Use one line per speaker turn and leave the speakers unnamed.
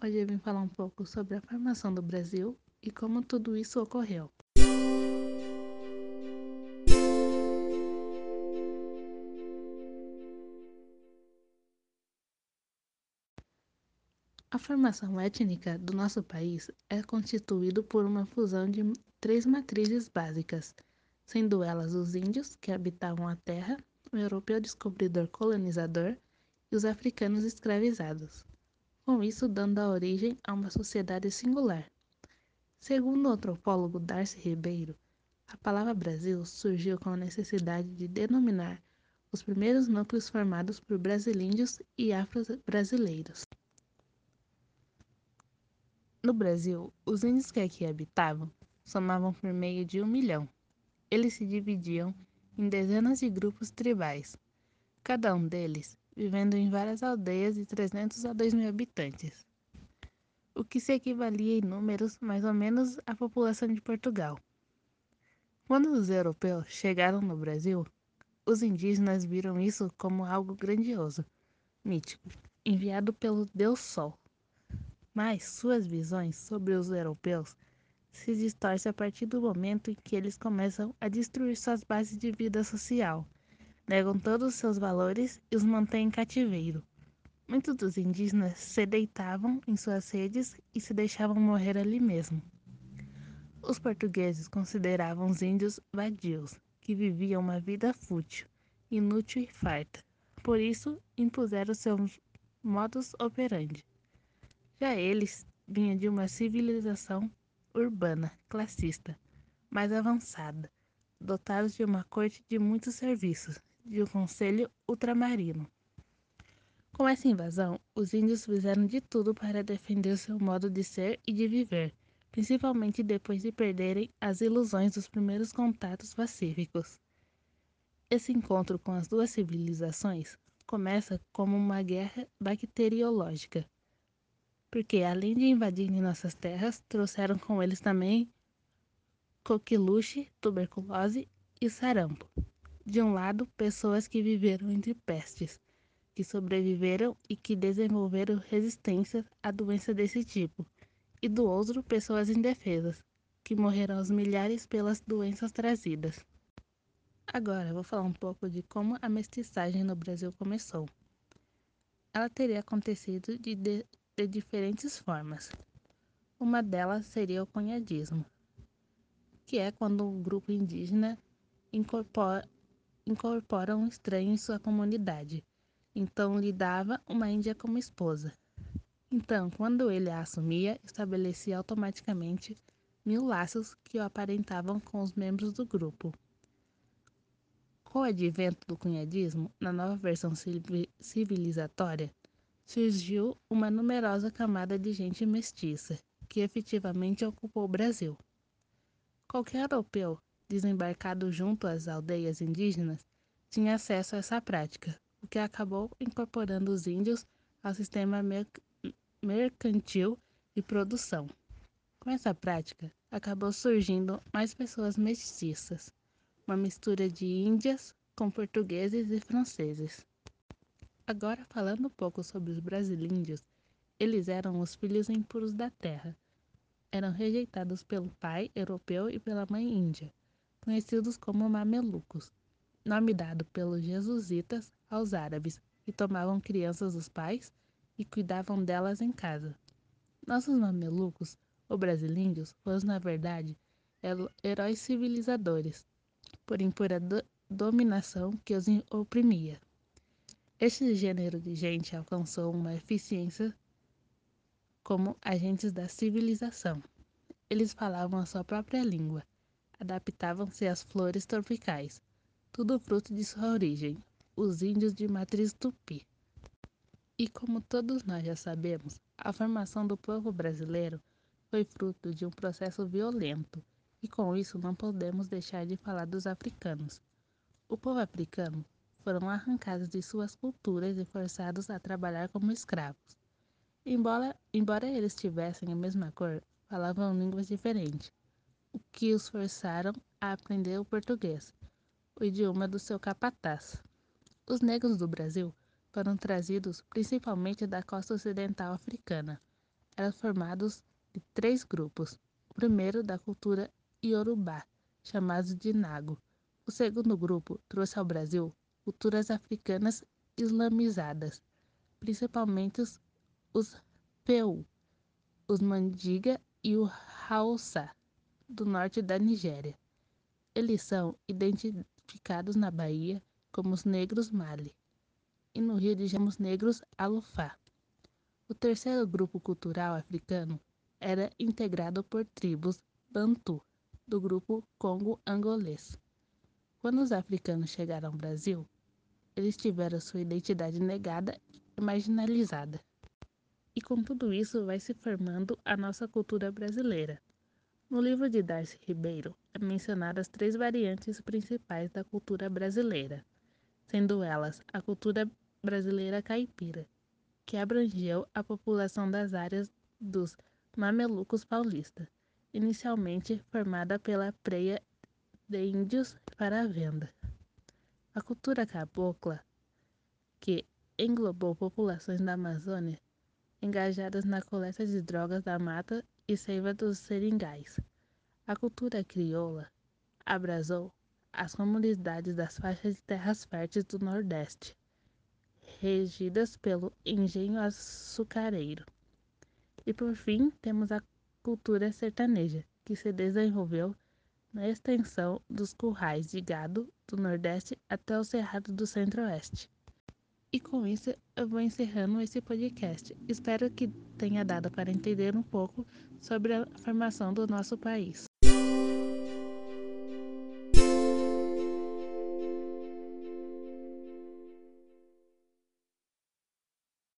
Hoje eu vim falar um pouco sobre a formação do Brasil e como tudo isso ocorreu. A formação étnica do nosso país é constituído por uma fusão de três matrizes básicas, sendo elas os índios, que habitavam a terra, o europeu descobridor colonizador e os africanos escravizados com isso dando a origem a uma sociedade singular. Segundo o antropólogo Darcy Ribeiro, a palavra Brasil surgiu com a necessidade de denominar os primeiros núcleos formados por brasilíndios e afro-brasileiros. No Brasil, os índios que aqui habitavam somavam por meio de um milhão. Eles se dividiam em dezenas de grupos tribais. Cada um deles vivendo em várias aldeias de 300 a 2 mil habitantes, o que se equivalia em números mais ou menos à população de Portugal. Quando os europeus chegaram no Brasil, os indígenas viram isso como algo grandioso, mítico, enviado pelo Deus Sol. Mas suas visões sobre os europeus se distorcem a partir do momento em que eles começam a destruir suas bases de vida social negam todos os seus valores e os mantêm em cativeiro. Muitos dos indígenas se deitavam em suas redes e se deixavam morrer ali mesmo. Os portugueses consideravam os índios vadios, que viviam uma vida fútil, inútil e farta. Por isso, impuseram seus modus operandi. Já eles vinham de uma civilização urbana, classista, mais avançada, dotados de uma corte de muitos serviços, de um conselho ultramarino. Com essa invasão, os índios fizeram de tudo para defender seu modo de ser e de viver, principalmente depois de perderem as ilusões dos primeiros contatos pacíficos. Esse encontro com as duas civilizações começa como uma guerra bacteriológica, porque além de invadirem nossas terras, trouxeram com eles também coqueluche, tuberculose e sarampo. De um lado, pessoas que viveram entre pestes, que sobreviveram e que desenvolveram resistência a doenças desse tipo, e do outro, pessoas indefesas, que morreram aos milhares pelas doenças trazidas. Agora, vou falar um pouco de como a mestiçagem no Brasil começou. Ela teria acontecido de, de, de diferentes formas. Uma delas seria o cunhadismo, que é quando um grupo indígena incorpora, incorpora um estranho em sua comunidade. Então lhe dava uma índia como esposa. Então, quando ele a assumia, estabelecia automaticamente mil laços que o aparentavam com os membros do grupo. Com o advento do cunhadismo, na nova versão civilizatória, surgiu uma numerosa camada de gente mestiça, que efetivamente ocupou o Brasil. Qualquer europeu desembarcado junto às aldeias indígenas, tinha acesso a essa prática, o que acabou incorporando os índios ao sistema mercantil de produção. Com essa prática, acabou surgindo mais pessoas mestiças, uma mistura de índias com portugueses e franceses. Agora, falando um pouco sobre os brasilíndios, eles eram os filhos impuros da terra. Eram rejeitados pelo pai europeu e pela mãe índia conhecidos como mamelucos, nome dado pelos jesuítas aos árabes, que tomavam crianças dos pais e cuidavam delas em casa. Nossos mamelucos, ou brasileiros, foram, na verdade, heróis civilizadores, por impura do dominação que os oprimia. Este gênero de gente alcançou uma eficiência como agentes da civilização. Eles falavam a sua própria língua, adaptavam-se às flores tropicais, tudo fruto de sua origem, os índios de matriz tupi. E como todos nós já sabemos, a formação do povo brasileiro foi fruto de um processo violento, e com isso não podemos deixar de falar dos africanos. O povo africano foram arrancados de suas culturas e forçados a trabalhar como escravos. Embora, embora eles tivessem a mesma cor, falavam línguas diferentes que os forçaram a aprender o português, o idioma do seu capataz. Os negros do Brasil foram trazidos principalmente da costa ocidental africana. eram formados de três grupos. O primeiro da cultura iorubá, chamado de Nago. O segundo grupo trouxe ao Brasil culturas africanas islamizadas, principalmente os Peu, os Mandiga e o Hausa, do norte da Nigéria. Eles são identificados na Bahia como os negros Mali e no Rio de Janeiro os negros Alufá. O terceiro grupo cultural africano era integrado por tribos Bantu, do grupo Congo-Angolês. Quando os africanos chegaram ao Brasil, eles tiveram sua identidade negada e marginalizada. E com tudo isso vai se formando a nossa cultura brasileira. No livro de Darcy Ribeiro é mencionadas três variantes principais da cultura brasileira, sendo elas a cultura brasileira caipira, que abrangeu a população das áreas dos mamelucos paulistas, inicialmente formada pela preia de índios para a venda. A cultura cabocla, que englobou populações da Amazônia engajadas na coleta de drogas da mata e seiva dos seringais. A cultura crioula abrasou as comunidades das faixas de terras férteis do Nordeste, regidas pelo engenho açucareiro. E por fim, temos a cultura sertaneja, que se desenvolveu na extensão dos currais de gado do Nordeste até o Cerrado do Centro-Oeste. E com isso eu vou encerrando esse podcast. Espero que tenha dado para entender um pouco sobre a formação do nosso país.